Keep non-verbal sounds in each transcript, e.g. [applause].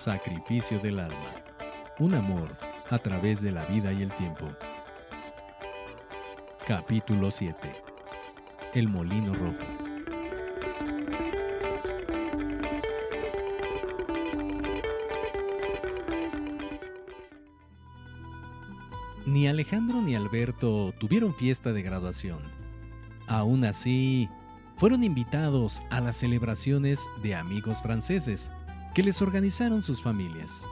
sacrificio del alma. Un amor a través de la vida y el tiempo. Capítulo 7. El Molino Rojo. Ni Alejandro ni Alberto tuvieron fiesta de graduación. Aún así, fueron invitados a las celebraciones de amigos franceses que les organizaron sus familias.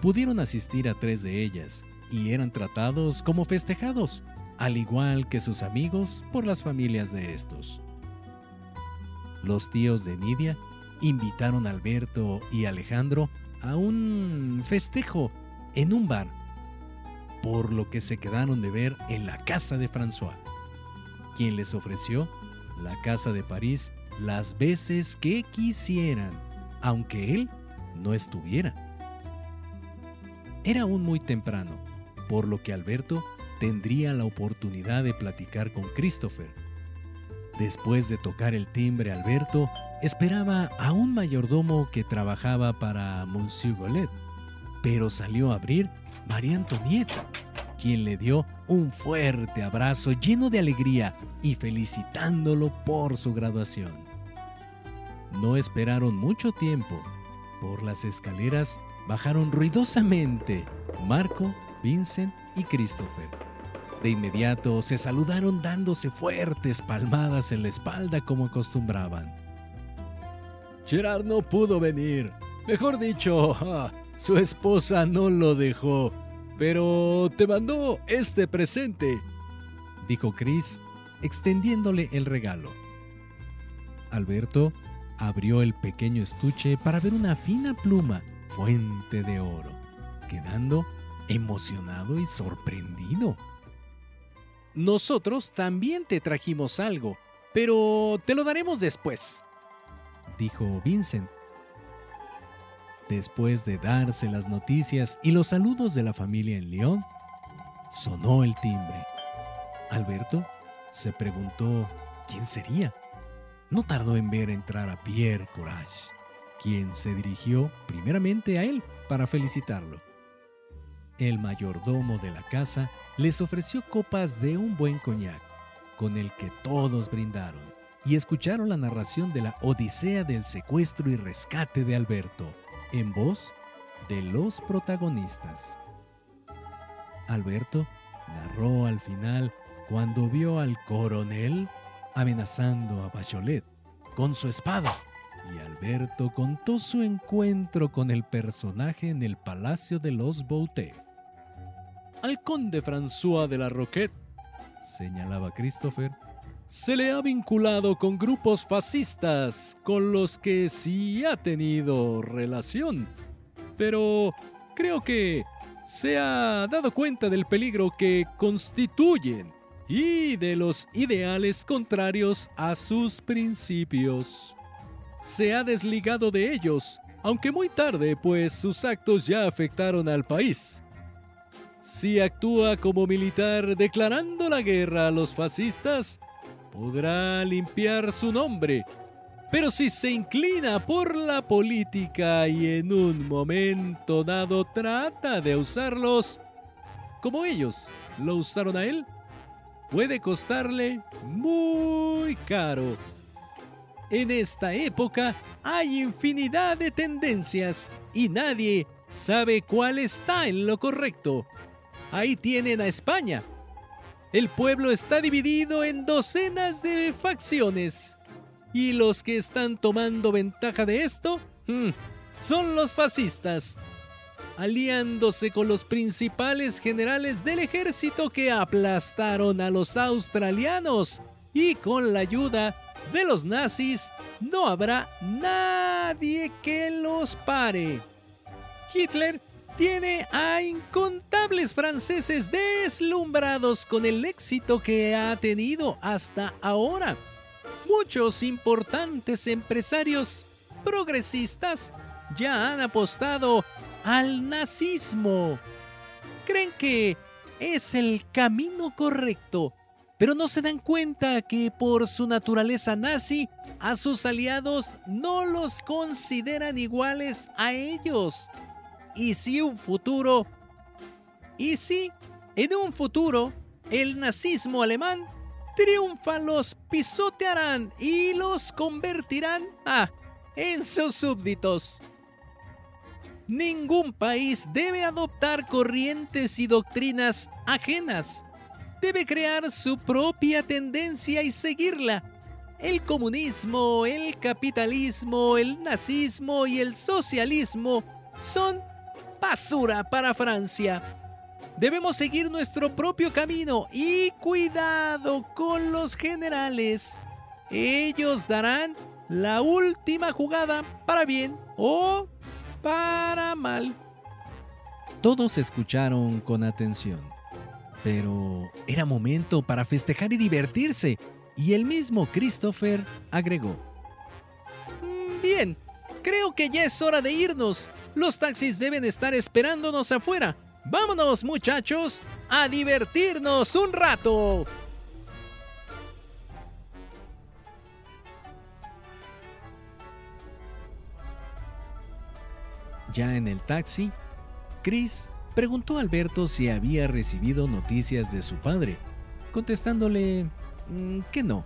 Pudieron asistir a tres de ellas y eran tratados como festejados, al igual que sus amigos por las familias de estos. Los tíos de Nidia invitaron a Alberto y Alejandro a un festejo en un bar, por lo que se quedaron de ver en la casa de François, quien les ofreció la casa de París las veces que quisieran, aunque él no estuviera. Era aún muy temprano, por lo que Alberto tendría la oportunidad de platicar con Christopher. Después de tocar el timbre, Alberto esperaba a un mayordomo que trabajaba para Monsieur Golet, pero salió a abrir María Antonieta, quien le dio un fuerte abrazo lleno de alegría y felicitándolo por su graduación. No esperaron mucho tiempo. Por las escaleras bajaron ruidosamente Marco, Vincent y Christopher. De inmediato se saludaron dándose fuertes palmadas en la espalda como acostumbraban. Gerard no pudo venir. Mejor dicho, [laughs] su esposa no lo dejó. Pero te mandó este presente, dijo Chris, extendiéndole el regalo. Alberto abrió el pequeño estuche para ver una fina pluma, fuente de oro, quedando emocionado y sorprendido. Nosotros también te trajimos algo, pero te lo daremos después, dijo Vincent. Después de darse las noticias y los saludos de la familia en León, sonó el timbre. Alberto se preguntó quién sería. No tardó en ver entrar a Pierre Courage, quien se dirigió primeramente a él para felicitarlo. El mayordomo de la casa les ofreció copas de un buen coñac, con el que todos brindaron, y escucharon la narración de la Odisea del secuestro y rescate de Alberto, en voz de los protagonistas. Alberto narró al final cuando vio al coronel amenazando a Bachelet con su espada y Alberto contó su encuentro con el personaje en el Palacio de los Boutet. Al conde François de la Roquette, señalaba Christopher, se le ha vinculado con grupos fascistas con los que sí ha tenido relación. Pero creo que se ha dado cuenta del peligro que constituyen y de los ideales contrarios a sus principios. Se ha desligado de ellos, aunque muy tarde, pues sus actos ya afectaron al país si actúa como militar declarando la guerra a los fascistas, podrá limpiar su nombre. Pero si se inclina por la política y en un momento dado trata de usarlos como ellos lo usaron a él, puede costarle muy caro. En esta época hay infinidad de tendencias y nadie sabe cuál está en lo correcto. Ahí tienen a España. El pueblo está dividido en docenas de facciones. Y los que están tomando ventaja de esto hmm, son los fascistas, aliándose con los principales generales del ejército que aplastaron a los australianos y con la ayuda de los nazis no habrá nadie que los pare. Hitler tiene a incontables franceses deslumbrados con el éxito que ha tenido hasta ahora. Muchos importantes empresarios progresistas ya han apostado al nazismo. Creen que es el camino correcto pero no se dan cuenta que por su naturaleza nazi, a sus aliados no los consideran iguales a ellos. Y si un futuro, y si en un futuro el nazismo alemán triunfa, los pisotearán y los convertirán ah, en sus súbditos. Ningún país debe adoptar corrientes y doctrinas ajenas. Debe crear su propia tendencia y seguirla. El comunismo, el capitalismo, el nazismo y el socialismo son basura para Francia. Debemos seguir nuestro propio camino y cuidado con los generales. Ellos darán la última jugada para bien o para mal. Todos escucharon con atención, pero era momento para festejar y divertirse, y el mismo Christopher agregó. Mm, bien, creo que ya es hora de irnos. Los taxis deben estar esperándonos afuera. Vámonos muchachos, a divertirnos un rato. Ya en el taxi, Chris preguntó a Alberto si había recibido noticias de su padre, contestándole mm, que no.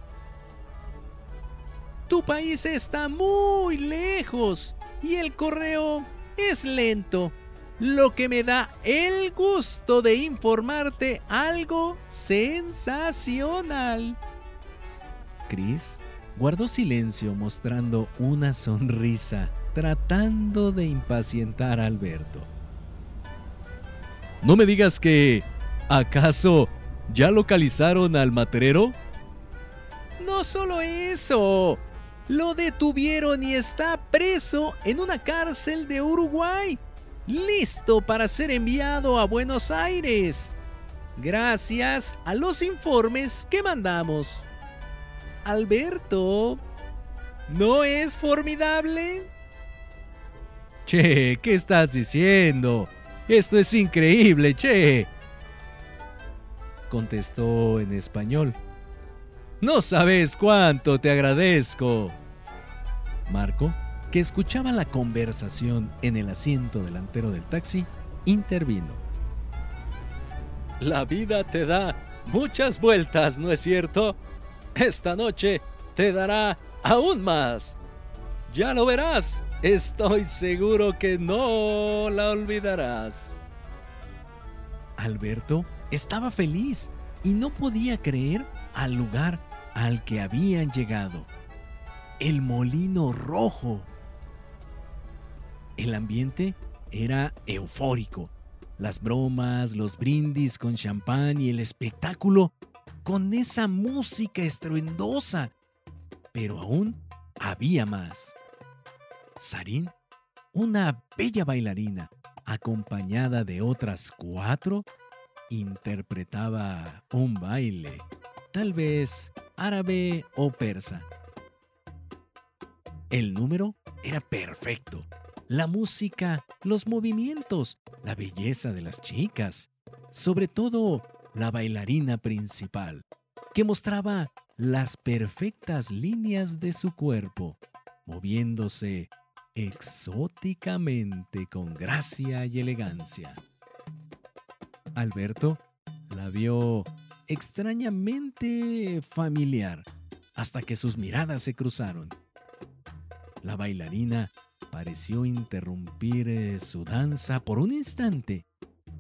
Tu país está muy lejos y el correo es lento, lo que me da el gusto de informarte algo sensacional. Chris guardó silencio mostrando una sonrisa tratando de impacientar a Alberto. No me digas que... ¿Acaso ya localizaron al materero? No solo eso. Lo detuvieron y está preso en una cárcel de Uruguay, listo para ser enviado a Buenos Aires. Gracias a los informes que mandamos. Alberto, ¿no es formidable? Che, ¿qué estás diciendo? Esto es increíble, che. Contestó en español. No sabes cuánto te agradezco. Marco, que escuchaba la conversación en el asiento delantero del taxi, intervino. La vida te da muchas vueltas, ¿no es cierto? Esta noche te dará aún más. Ya lo verás. Estoy seguro que no la olvidarás. Alberto estaba feliz y no podía creer al lugar al que habían llegado. El molino rojo. El ambiente era eufórico. Las bromas, los brindis con champán y el espectáculo con esa música estruendosa. Pero aún había más. Sarín, una bella bailarina, acompañada de otras cuatro, interpretaba un baile, tal vez árabe o persa. El número era perfecto. La música, los movimientos, la belleza de las chicas, sobre todo la bailarina principal, que mostraba las perfectas líneas de su cuerpo, moviéndose exóticamente con gracia y elegancia. Alberto la vio extrañamente familiar hasta que sus miradas se cruzaron. La bailarina pareció interrumpir eh, su danza por un instante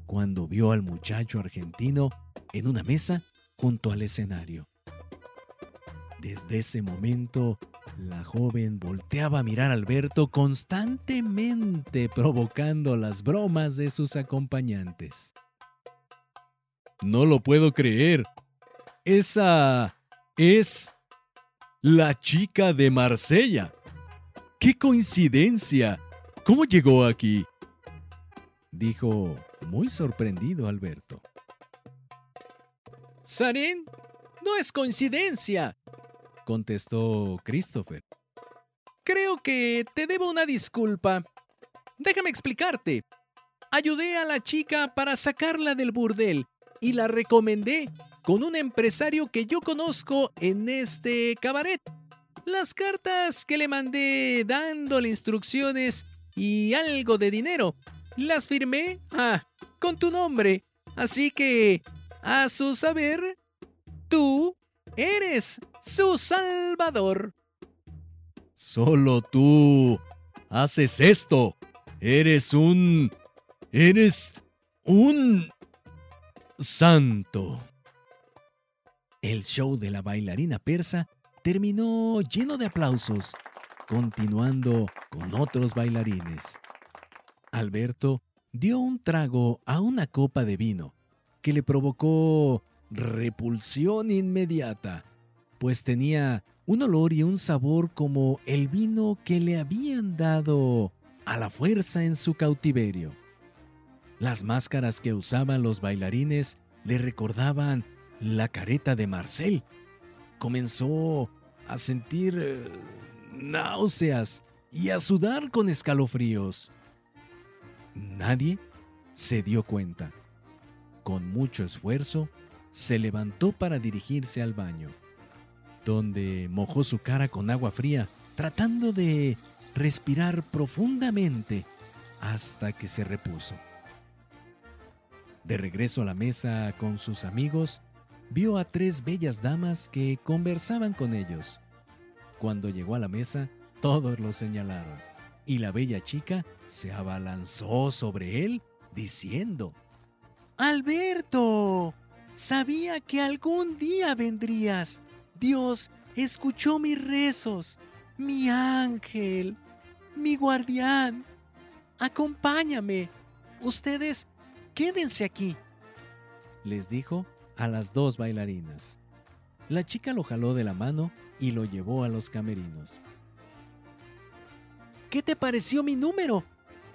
cuando vio al muchacho argentino en una mesa junto al escenario. Desde ese momento la joven volteaba a mirar a Alberto constantemente provocando las bromas de sus acompañantes. No lo puedo creer. Esa es la chica de Marsella. ¡Qué coincidencia! ¿Cómo llegó aquí? Dijo muy sorprendido Alberto. Sarín, no es coincidencia contestó Christopher. Creo que te debo una disculpa. Déjame explicarte. Ayudé a la chica para sacarla del burdel y la recomendé con un empresario que yo conozco en este cabaret. Las cartas que le mandé dándole instrucciones y algo de dinero, las firmé, ah, con tu nombre. Así que, a su saber, tú eres su salvador. Solo tú haces esto. Eres un... Eres un... Santo. El show de la bailarina persa terminó lleno de aplausos, continuando con otros bailarines. Alberto dio un trago a una copa de vino que le provocó repulsión inmediata, pues tenía un olor y un sabor como el vino que le habían dado a la fuerza en su cautiverio. Las máscaras que usaban los bailarines le recordaban la careta de Marcel. Comenzó a sentir eh, náuseas y a sudar con escalofríos. Nadie se dio cuenta. Con mucho esfuerzo, se levantó para dirigirse al baño, donde mojó su cara con agua fría, tratando de respirar profundamente hasta que se repuso. De regreso a la mesa con sus amigos, vio a tres bellas damas que conversaban con ellos. Cuando llegó a la mesa, todos lo señalaron, y la bella chica se abalanzó sobre él, diciendo, Alberto, sabía que algún día vendrías. Dios escuchó mis rezos, mi ángel, mi guardián. Acompáñame. Ustedes quédense aquí, les dijo a las dos bailarinas. La chica lo jaló de la mano y lo llevó a los camerinos. ¿Qué te pareció mi número?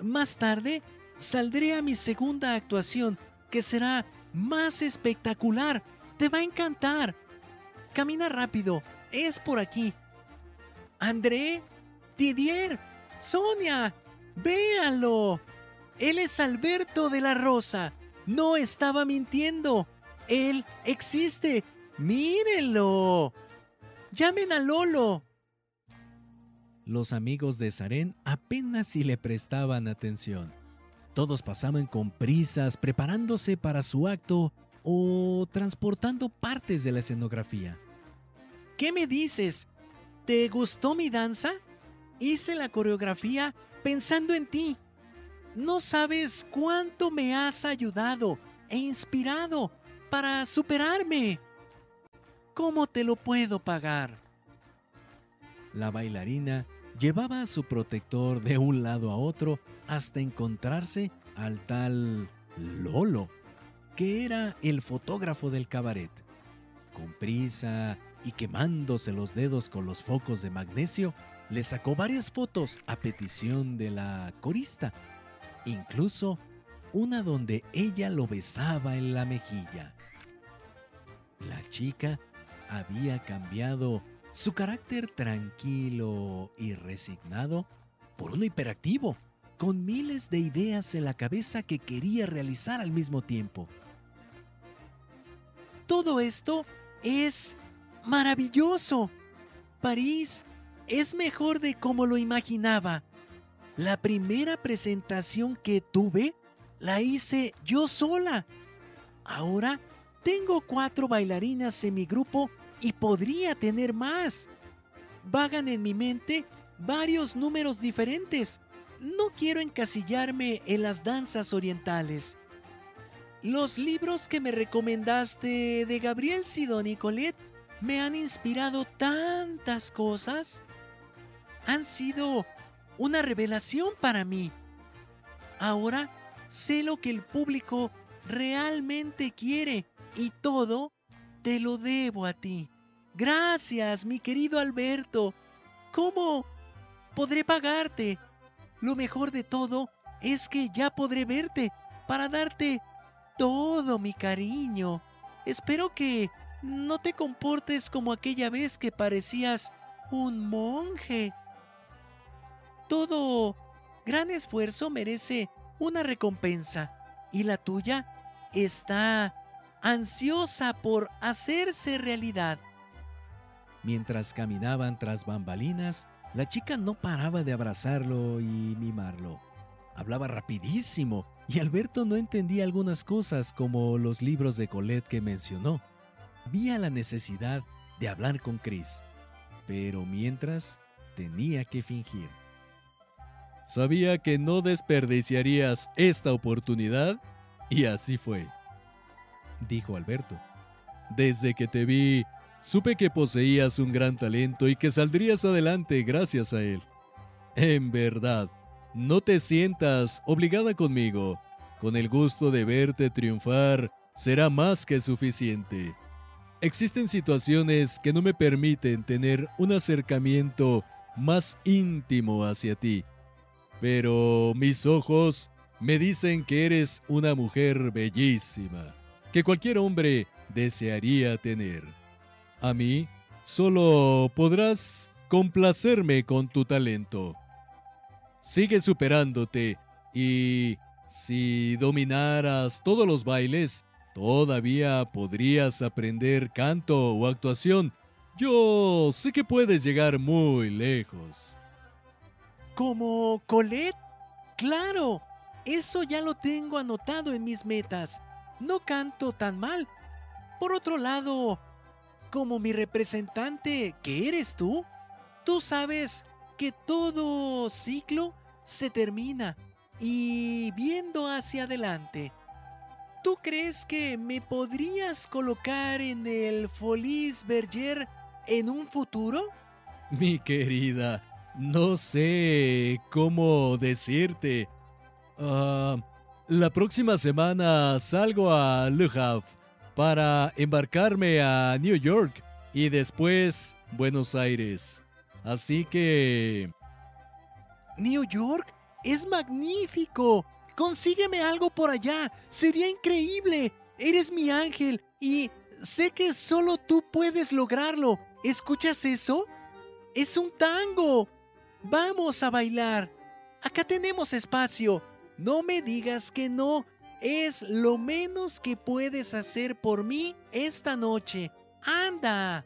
Más tarde saldré a mi segunda actuación, que será más espectacular. Te va a encantar. Camina rápido, es por aquí. André, Didier, Sonia, véanlo. Él es Alberto de la Rosa. No estaba mintiendo. Él existe. Mírenlo. Llamen a Lolo. Los amigos de Saren apenas si le prestaban atención. Todos pasaban con prisas preparándose para su acto o transportando partes de la escenografía. ¿Qué me dices? ¿Te gustó mi danza? Hice la coreografía pensando en ti. No sabes cuánto me has ayudado e inspirado para superarme. ¿Cómo te lo puedo pagar? La bailarina llevaba a su protector de un lado a otro hasta encontrarse al tal Lolo, que era el fotógrafo del cabaret. Con prisa y quemándose los dedos con los focos de magnesio, le sacó varias fotos a petición de la corista incluso una donde ella lo besaba en la mejilla. La chica había cambiado su carácter tranquilo y resignado por uno hiperactivo, con miles de ideas en la cabeza que quería realizar al mismo tiempo. Todo esto es maravilloso. París es mejor de como lo imaginaba. La primera presentación que tuve la hice yo sola. Ahora tengo cuatro bailarinas en mi grupo y podría tener más. Vagan en mi mente varios números diferentes. No quiero encasillarme en las danzas orientales. Los libros que me recomendaste de Gabriel Sidón y Colette me han inspirado tantas cosas. Han sido una revelación para mí. Ahora sé lo que el público realmente quiere y todo te lo debo a ti. Gracias, mi querido Alberto. ¿Cómo podré pagarte? Lo mejor de todo es que ya podré verte para darte todo mi cariño. Espero que no te comportes como aquella vez que parecías un monje todo gran esfuerzo merece una recompensa y la tuya está ansiosa por hacerse realidad. Mientras caminaban tras bambalinas, la chica no paraba de abrazarlo y mimarlo. Hablaba rapidísimo y Alberto no entendía algunas cosas como los libros de Colette que mencionó. Vía la necesidad de hablar con Chris, pero mientras tenía que fingir. Sabía que no desperdiciarías esta oportunidad y así fue, dijo Alberto. Desde que te vi, supe que poseías un gran talento y que saldrías adelante gracias a él. En verdad, no te sientas obligada conmigo. Con el gusto de verte triunfar será más que suficiente. Existen situaciones que no me permiten tener un acercamiento más íntimo hacia ti, pero mis ojos me dicen que eres una mujer bellísima, que cualquier hombre desearía tener. A mí solo podrás complacerme con tu talento. Sigue superándote y si dominaras todos los bailes, todavía podrías aprender canto o actuación. Yo sé que puedes llegar muy lejos. ¿Como Colette? Claro, eso ya lo tengo anotado en mis metas. No canto tan mal. Por otro lado, como mi representante, que eres tú, tú sabes que todo ciclo se termina y viendo hacia adelante. ¿Tú crees que me podrías colocar en el Folies Berger en un futuro? Mi querida, no sé cómo decirte. Ah, la próxima semana salgo a Le Havre para embarcarme a New York y después Buenos Aires. Así que... New York es magnífico. Consígueme algo por allá. Sería increíble. Eres mi ángel y sé que solo tú puedes lograrlo. ¿Escuchas eso? Es un tango. Vamos a bailar. Acá tenemos espacio. No me digas que no. Es lo menos que puedes hacer por mí esta noche. ¡Anda!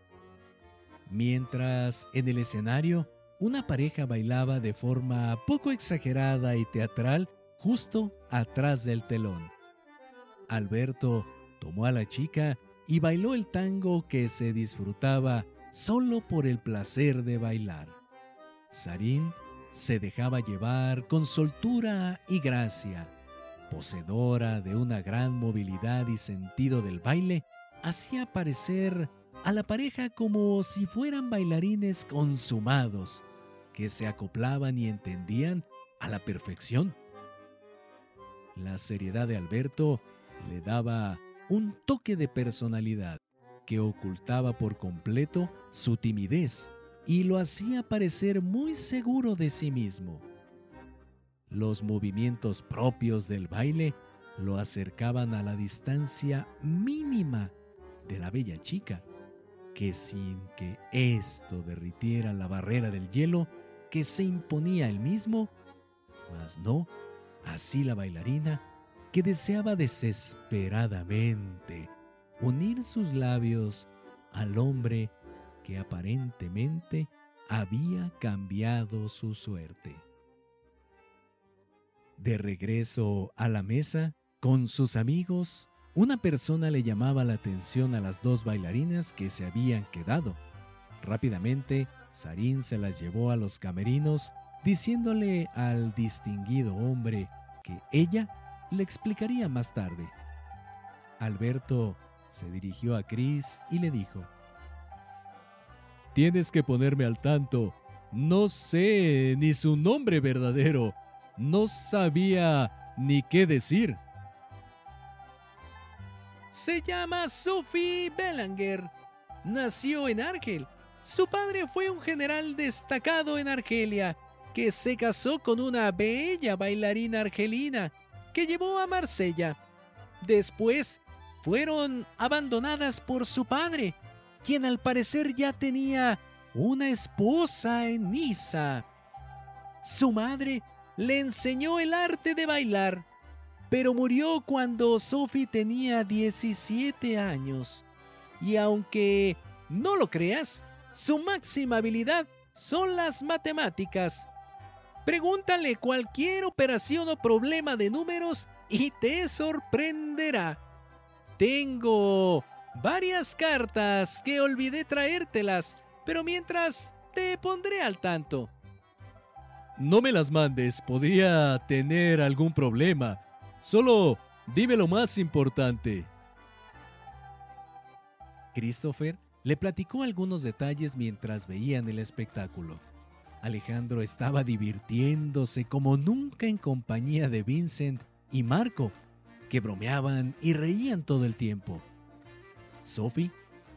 Mientras en el escenario una pareja bailaba de forma poco exagerada y teatral justo atrás del telón. Alberto tomó a la chica y bailó el tango que se disfrutaba solo por el placer de bailar. Sarín se dejaba llevar con soltura y gracia. Poseedora de una gran movilidad y sentido del baile, hacía parecer a la pareja como si fueran bailarines consumados, que se acoplaban y entendían a la perfección. La seriedad de Alberto le daba un toque de personalidad que ocultaba por completo su timidez y lo hacía parecer muy seguro de sí mismo. Los movimientos propios del baile lo acercaban a la distancia mínima de la bella chica, que sin que esto derritiera la barrera del hielo que se imponía él mismo, mas no así la bailarina que deseaba desesperadamente unir sus labios al hombre que aparentemente había cambiado su suerte. De regreso a la mesa, con sus amigos, una persona le llamaba la atención a las dos bailarinas que se habían quedado. Rápidamente, Sarín se las llevó a los camerinos, diciéndole al distinguido hombre que ella le explicaría más tarde. Alberto se dirigió a Chris y le dijo, Tienes que ponerme al tanto. No sé ni su nombre verdadero. No sabía ni qué decir. Se llama Sophie Belanger. Nació en Argel. Su padre fue un general destacado en Argelia, que se casó con una bella bailarina argelina, que llevó a Marsella. Después fueron abandonadas por su padre, quien al parecer ya tenía una esposa en Niza. Su madre le enseñó el arte de bailar pero murió cuando Sophie tenía 17 años. Y aunque no lo creas, su máxima habilidad son las matemáticas. Pregúntale cualquier operación o problema de números y te sorprenderá. Tengo varias cartas que olvidé traértelas, pero mientras te pondré al tanto. No me las mandes, podría tener algún problema. Solo dime lo más importante. Christopher le platicó algunos detalles mientras veían el espectáculo. Alejandro estaba divirtiéndose como nunca en compañía de Vincent y Marco, que bromeaban y reían todo el tiempo. Sophie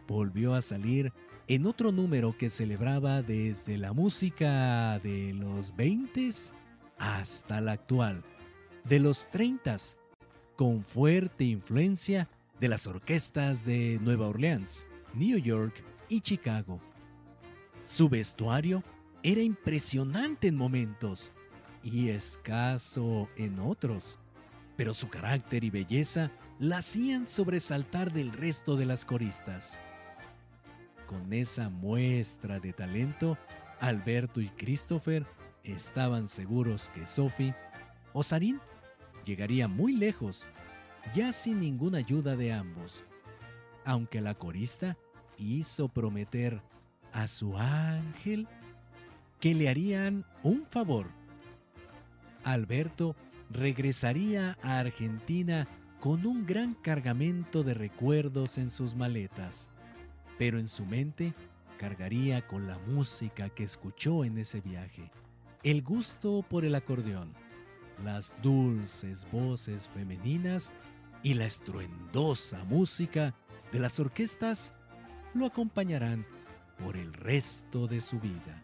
volvió a salir en otro número que celebraba desde la música de los 20 hasta la actual, de los 30 con fuerte influencia de las orquestas de Nueva Orleans, New York y Chicago. Su vestuario era impresionante en momentos y escaso en otros, pero su carácter y belleza la hacían sobresaltar del resto de las coristas. Con esa muestra de talento, Alberto y Christopher estaban seguros que Sophie o Sarin llegaría muy lejos, ya sin ninguna ayuda de ambos, aunque la corista hizo prometer a su ángel que le harían un favor. Alberto regresaría a Argentina con un gran cargamento de recuerdos en sus maletas, pero en su mente cargaría con la música que escuchó en ese viaje, el gusto por el acordeón, las dulces voces femeninas y la estruendosa música de las orquestas lo acompañarán por el resto de su vida.